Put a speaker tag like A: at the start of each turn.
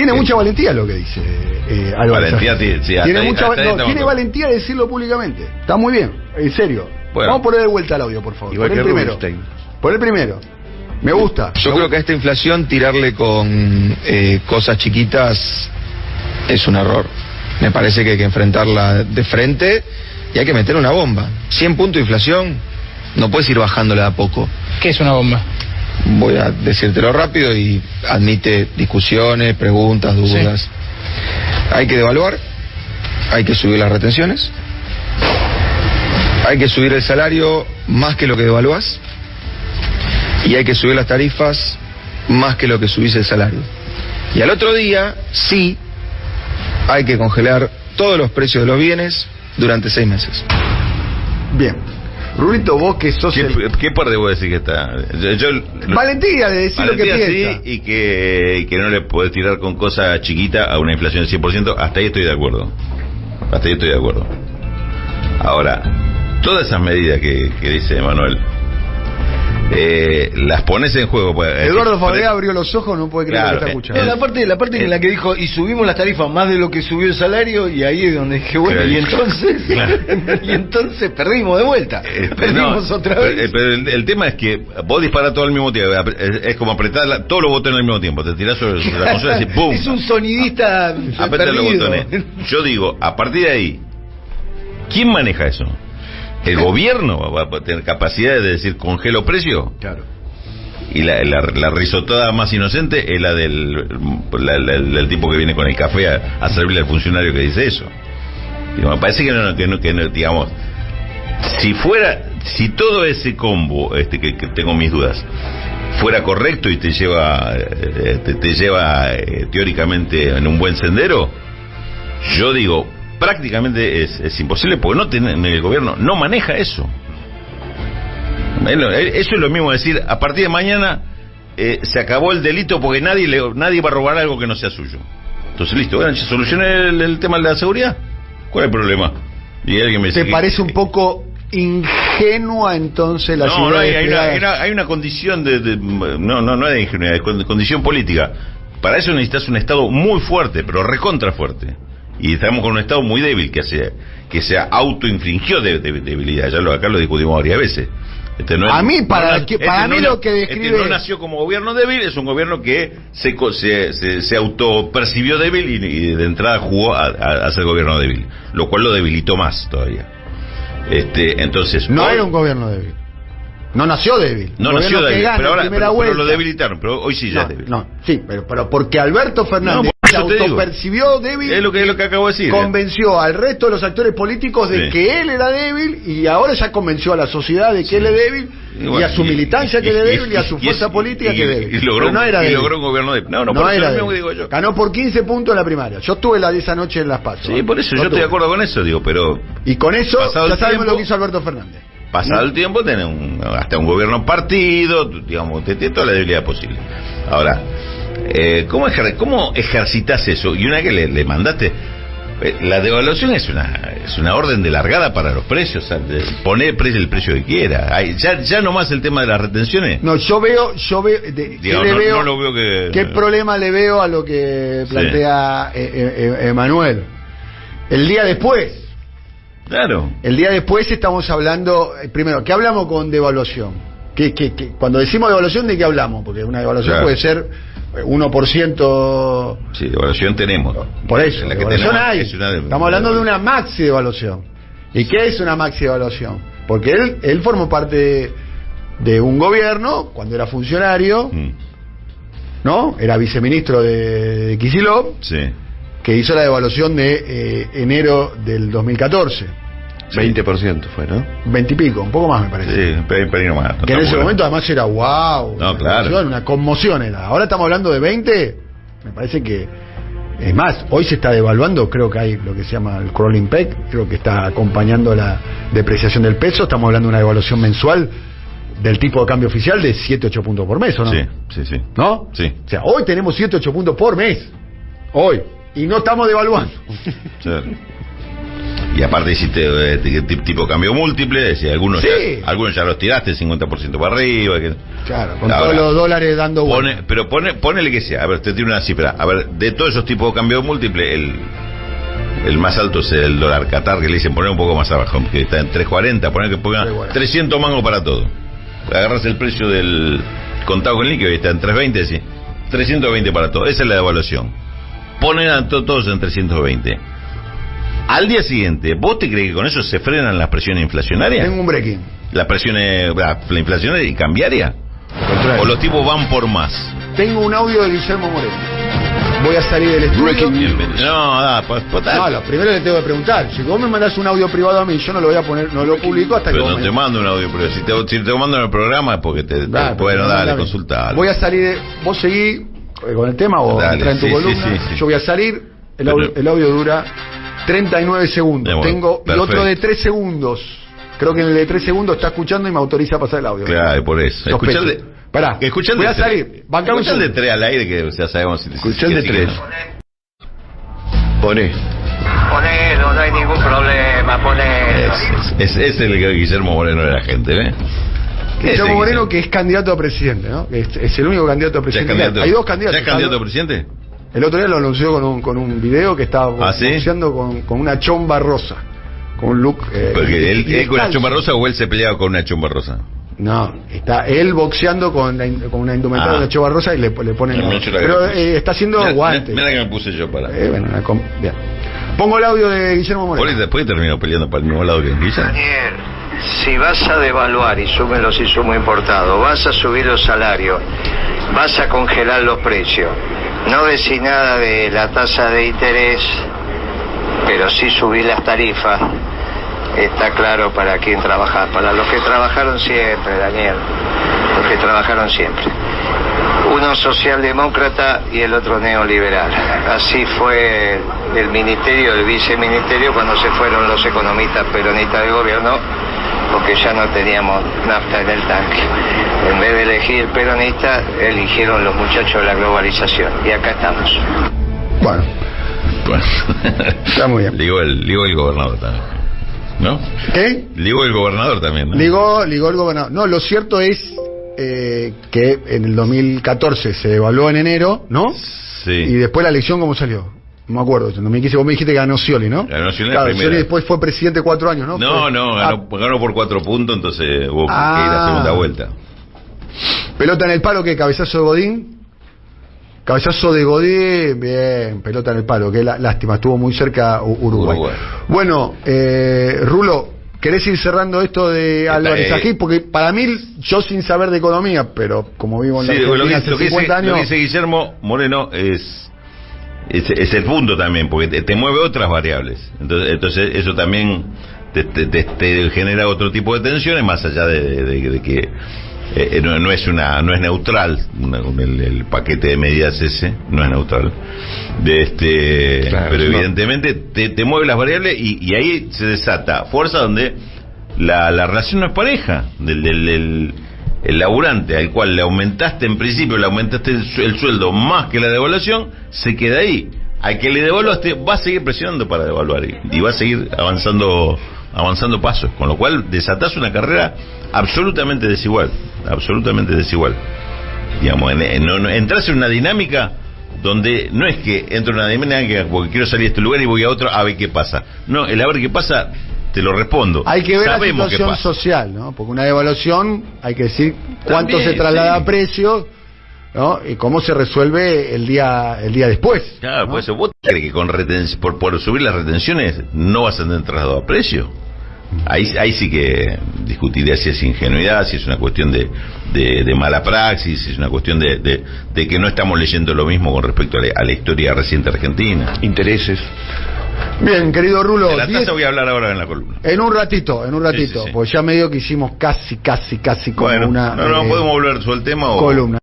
A: Tiene mucha valentía lo que dice eh, Álvarez.
B: Valentía, sí,
A: tiene
B: ahí-
A: mucha,
B: hasta ahí
A: no,
B: estamos
A: tiene
B: todos.
A: valentía de decirlo públicamente. Está muy bien, en serio.
B: Bueno.
A: Vamos a poner de vuelta el audio, por favor.
C: Igual
A: el
C: que
A: primero.
C: Rubinstein.
A: Pon el primero. Me gusta.
D: Yo creo que a esta inflación tirarle con eh, cosas chiquitas es un error. Me parece que hay que enfrentarla de frente y hay que meter una bomba. 100 puntos de inflación, no puedes ir bajándola a poco.
E: ¿Qué es una bomba?
D: Voy a decírtelo rápido y admite discusiones, preguntas, dudas. Hay que devaluar, hay que subir las retenciones, hay que subir el salario más que lo que devaluás y hay que subir las tarifas más que lo que subís el salario. Y al otro día, sí, hay que congelar todos los precios de los bienes durante seis meses.
A: Bien. Rulito, vos que sos
B: ¿Qué,
A: el...
B: qué vos decir que está? Yo, yo-
A: Valentía de decir lo que piensa.
B: sí, y que, y que no le podés tirar con cosa chiquita a una inflación del 100%, hasta ahí estoy de acuerdo. Hasta ahí estoy de acuerdo. Ahora, todas esas medidas que, que dice Manuel, eh, las pones en juego. pues,
A: Eduardo
B: eh,
A: Fabrea abrió los ojos, no puede creer
B: Claro,
A: que está
B: eh,
A: escuchando.
C: La parte, la parte en la que dijo, y subimos las tarifas más de lo que subió el salario, y ahí es donde dije, bueno,
B: Claro.
C: y entonces,
B: Claro.
C: y entonces perdimos de vuelta.
B: Este,
C: perdimos
B: no,
C: otra
B: pero,
C: vez.
B: pero el, el tema es que vos disparás todo al mismo tiempo. Es, es como apretar la- todos los botones al mismo tiempo. Te tirás sobre, sobre la consola y decís ¡pum!
C: Es un sonidista
B: Apretar los botones. Yo digo, a partir de ahí, ¿quién maneja eso? ¿El gobierno va a tener capacidad de decir congelo precio?
A: Claro.
B: Y la, la, la risotada más inocente es la del, la- la- del tipo que viene con el café a, a servirle al funcionario que dice eso. Digo, me parece que no, que no, que no, digamos, si fuera, si todo ese combo, este que, que tengo mis dudas, fuera correcto y te lleva, eh, te, te lleva eh, teóricamente en un buen sendero, yo digo, prácticamente es, es imposible porque no tiene- el gobierno no maneja eso. Eh, Eso es lo mismo decir, a partir de mañana eh, se acabó el delito porque nadie le, nadie va a robar algo que no sea suyo. Entonces, listo, bueno, ¿se soluciona el, el tema de la seguridad? ¿Cuál es el problema? Y alguien me dice
A: ¿Te
B: que-
A: parece un poco ingenua entonces la
B: no, no, hay, una, hay una- hay una condición de, de- no, no, no es de ingenuidad, es con- condición política. Para eso necesitas un Estado muy fuerte, pero recontra fuerte. Y estamos con un Estado muy débil que se, que se autoinfligió de, de- debilidad. Ya lo, acá lo discutimos varias veces. Este no es-
A: A mí, para
B: no-
A: que- para mí lo que
B: este
A: describe-
B: no nació como gobierno débil, es un gobierno que se, se, se, se autopercibió débil y, y de entrada jugó a, a- a ser gobierno débil, lo cual lo debilitó más todavía. Este, entonces,
A: No
B: hoy-
A: era un gobierno débil. No nació débil.
B: no nació débil, pero ahora pero- pero lo debilitaron, pero hoy sí ya
A: no,
B: es débil.
A: no, sí, pero, pero porque Alberto Fernández se
B: eso
A: autopercibió débil,
B: Es lo que, es lo que acabo de decir. ¿eh?
A: convenció al resto de los actores políticos de
B: Sí.
A: que él era débil y ahora ya convenció a la sociedad de que él es débil y,
B: bueno,
A: a su
B: y-
A: militancia que
B: y-
A: él es
B: y-
A: débil y a su
B: y-
A: fuerza
B: y-
A: política
B: y-
A: que es débil.
B: y logró
A: Pero no era
B: y
A: débil.
B: logró un gobierno débil. No, no, por eso
A: era
B: es lo mismo
A: débil.
B: que digo yo.
A: Ganó por 15 puntos en la primaria. Yo estuve la de esa noche en Las Pasos.
B: Sí, por eso
A: Yo
B: yo estoy de acuerdo con eso, digo, pero
A: Y con eso ya sabemos
B: tiempo-
A: lo que hizo Alberto Fernández.
B: pasado el tiempo tenés un- hasta un gobierno partido, digamos, tiene toda la debilidad posible. Ahora, eh, ¿cómo, ejer cómo ejercitas eso? Y una que le, le mandaste, eh, la devaluación es una es una orden de largada para los precios, o sea, poner el precio, el precio que quiera. Hay- ya, ya nomás el tema de las retenciones.
A: No, yo veo, yo veo, de- ¿qué
B: Digo,
A: le veo-
B: no lo veo que-
A: ¿Qué problema le veo a lo que
B: Sí.
A: plantea eh, eh, eh, Emanuel? El día después,
B: Claro.
A: el día después estamos hablando, primero, ¿qué hablamos con devaluación? ¿Qué, qué, qué- cuando decimos devaluación, ¿de qué hablamos? Porque una devaluación
B: Claro.
A: puede ser eh, 1%,
B: Sí, devaluación tenemos.
A: por eso,
B: La que
A: devaluación
B: tenemos
A: hay.
B: es una de-
A: Estamos hablando de una maxi devaluación. ¿Y qué es una maxi devaluación? Porque él, él formó parte de, de un gobierno, cuando era funcionario,
B: Mm,
A: ¿no? Era viceministro de, de Kicillof,
B: Sí.
A: que hizo la devaluación de eh, enero del 2014.
C: 20% fue, ¿no?
A: 20 y pico, un poco más me parece.
B: Sí, un pelín, más.
A: que en ese momento además era wow.
B: No,
A: una
B: claro.
A: conmoción, Una conmoción era. Ahora estamos hablando de 20, me parece que. Es más, hoy se está devaluando, creo que hay lo que se llama el crawling peg, creo que está acompañando la depreciación del peso. Estamos hablando de una devaluación mensual del tipo de cambio oficial de 7, 8 puntos por mes, ¿o no?
B: Sí, sí, sí.
A: ¿No?
B: Sí.
A: O sea, hoy tenemos 7, 8 puntos por mes. Hoy. Y no estamos devaluando.
B: Sí. Y aparte hiciste eh, tipo cambio múltiple, decir, algunos,
A: Sí.
B: ya, algunos ya los tiraste 50% para arriba. que-
A: Claro, con
B: Ahora,
A: todos los dólares dando vueltas.
B: Pone, pero pone, ponele que sea, a ver, te tiro una cifra. A ver, de todos esos tipos de cambio múltiple, el, el más alto es el dólar Qatar, que le dicen poner un poco más abajo, que está en 3.40, poner que ponga
A: 3.40.
B: 300 mangos para todo. Agarras el precio del contado con líquido y está en 3.20, sí. 320 para todo. Esa es la devaluación. Ponen a to- todos en 320. Al día siguiente, ¿vos te crees que con eso se frenan las presiones inflacionarias?
A: Tengo un breaking.
B: ¿Las presiones, la, la inflacionaria y cambiaria? ¿O los tipos van por más?
A: Tengo un audio de Guillermo Moreno. Voy a salir del estudio.
B: No, da, pues, pues,
A: No, lo primero le tengo que preguntar. Si vos me mandás un audio privado a mí, yo no lo voy a poner, no lo publico hasta
B: pero
A: que
B: no
A: vos
B: te mando un audio, pero si te, si te mando en el programa es porque te, te-
A: Ah, pero
B: bueno,
A: no,
B: dale, consultar.
A: Voy a salir de... Vos seguí eh, con el tema o
B: Dale,
A: entra en tu
B: sí, sí,
A: columna.
B: sí, sí.
A: Yo voy a salir. El
B: Pero-
A: audio, el audio dura 39 segundos.
B: Bueno,
A: Tengo y
B: perfecto.
A: otro de 3 segundos. Creo que en el de 3 segundos está escuchando y me autoriza a pasar el audio.
B: Claro, por eso. El de...
A: Pará,
B: Escuchá el
A: voy
B: de
A: a
B: tres.
A: salir.
B: El de
A: segundo.
B: tres al aire que ya sabemos si
C: Escuchá el
B: que
C: de
B: sí
C: tres.
B: que-
C: Poné.
E: Ponelo, no hay ningún problema, ponelo.
B: Es, es, es el Guillermo Moreno de la gente, ¿eh?
A: Guillermo Moreno, que es candidato a presidente, ¿no? Es, es el único candidato a
B: ¿Ya es
A: presidente.
B: candidato?
A: Hay dos candidatos.
B: ¿Ya es candidato a presidente?
A: El otro día lo anunció con un, con un video que estaba
B: ¿Ah, sí?
A: boxeando con, con una chomba rosa. Con un look. eh,
B: Porque él,
A: y
B: él con una
A: descalzo.
B: chomba rosa o él se peleaba con una chomba rosa.
A: No, está él boxeando con, la con una indumentaria
B: Ah.
A: de una chomba rosa y le, le
B: echo la
A: Pero eh, está haciendo
B: Mira,
A: guante.
B: Mira, mira que me puse yo para.
A: Eh, bueno, una com- bien. Pongo el audio de Guillermo Moreno.
B: después terminó peleando para el mismo lado que Guillermo.
E: Daniel, si vas a devaluar y suben los insumos importados, vas a subir los salarios, vas a congelar los precios, no decís nada de la tasa de interés, pero sí subir las tarifas, está claro para quién trabajar, para los que trabajaron siempre, Daniel, los que trabajaron siempre. Uno socialdemócrata y el otro neoliberal. Así fue el ministerio, el viceministerio cuando se fueron los economistas peronistas del gobierno, porque ya no teníamos nafta en el tanque. En vez de elegir peronista, eligieron los muchachos de la globalización. Y acá estamos.
A: Bueno,
B: Bueno.
A: Está muy bien.
B: Ligó el, ligó el gobernador también. ¿No?
A: ¿qué?
B: Ligó el gobernador también, ¿no?
A: Ligó, ligó el gobernador. No, lo cierto es eh, que en el 2014 se evaluó en enero, ¿no?
B: Sí.
A: Y después la elección, ¿cómo salió? No me acuerdo. En 2015 vos me dijiste que ganó Scioli, ¿no?
B: Ganó Scioli
A: Claro,
B: primera.
A: Scioli después fue presidente cuatro años, ¿no?
B: No,
A: Fue-
B: no,
A: Ah,
B: ganó, ganó por cuatro puntos, entonces hubo que ir
A: Ah.
B: a segunda vuelta.
A: pelota en el palo, ¿qué? ¿Cabezazo de Godín? Cabezazo de Godín, bien, pelota en el palo, qué lá- lástima, estuvo muy cerca Uruguay.
B: Uruguay.
A: Bueno, eh, Rulo, ¿querés ir cerrando esto de Álvarez Ají? Porque para mí, yo sin saber de economía, pero como vivo en la
B: Sí, lo, que,
A: hace
B: lo que
A: 50
B: dice, lo
A: años...
B: que dice Guillermo Moreno es, es, es el punto también, porque te, te mueve otras variables. Entonces, entonces eso también te, te- te- te genera otro tipo de tensiones, más allá de, de- de que eh, no, no es una no es neutral una- el, el paquete de medidas ese no es neutral de este
C: Claro,
B: pero
C: no.
B: evidentemente te, te mueve las variables y, y ahí se desata fuerza donde la, la relación no es pareja del, del, del- el laburante al cual le aumentaste en principio le aumentaste el, su- el sueldo más que la devaluación se queda ahí. Al que le devaluaste va a seguir presionando para devaluar y, va a seguir avanzando avanzando pasos con lo cual desatás una carrera absolutamente desigual absolutamente desigual. Digamos en, entras en una dinámica donde no es que entro en una dinámica porque quiero salir de este lugar y voy a otro a ver qué pasa. No el a ver qué pasa te lo respondo
A: Hay que ver
B: Sabemos
A: la situación social, ¿no? Porque una evaluación hay que decir cuánto
B: También,
A: se traslada
B: sí.
A: a precios, ¿no? Y cómo se resuelve el día el día después.
B: Claro,
A: ¿no?
B: por eso vos crees que con reten- por, por subir las retenciones no vas a tener traslado a precio. Ahí, ahí sí que discutiría si es ingenuidad, si es una cuestión de, de, de mala praxis, si es una cuestión de, de- de que no estamos leyendo lo mismo con respecto a la, a la historia reciente argentina.
C: Intereses.
A: Bien, querido Rulo,
B: De la
A: diez-
B: tasa voy a hablar ahora en la columna.
A: en un ratito, en un ratito,
B: Sí, sí, sí.
A: pues ya medio que hicimos casi, casi, casi como
B: Bueno,
A: una
B: no, no,
A: eh,
B: podemos volver sobre el tema o...
A: columna.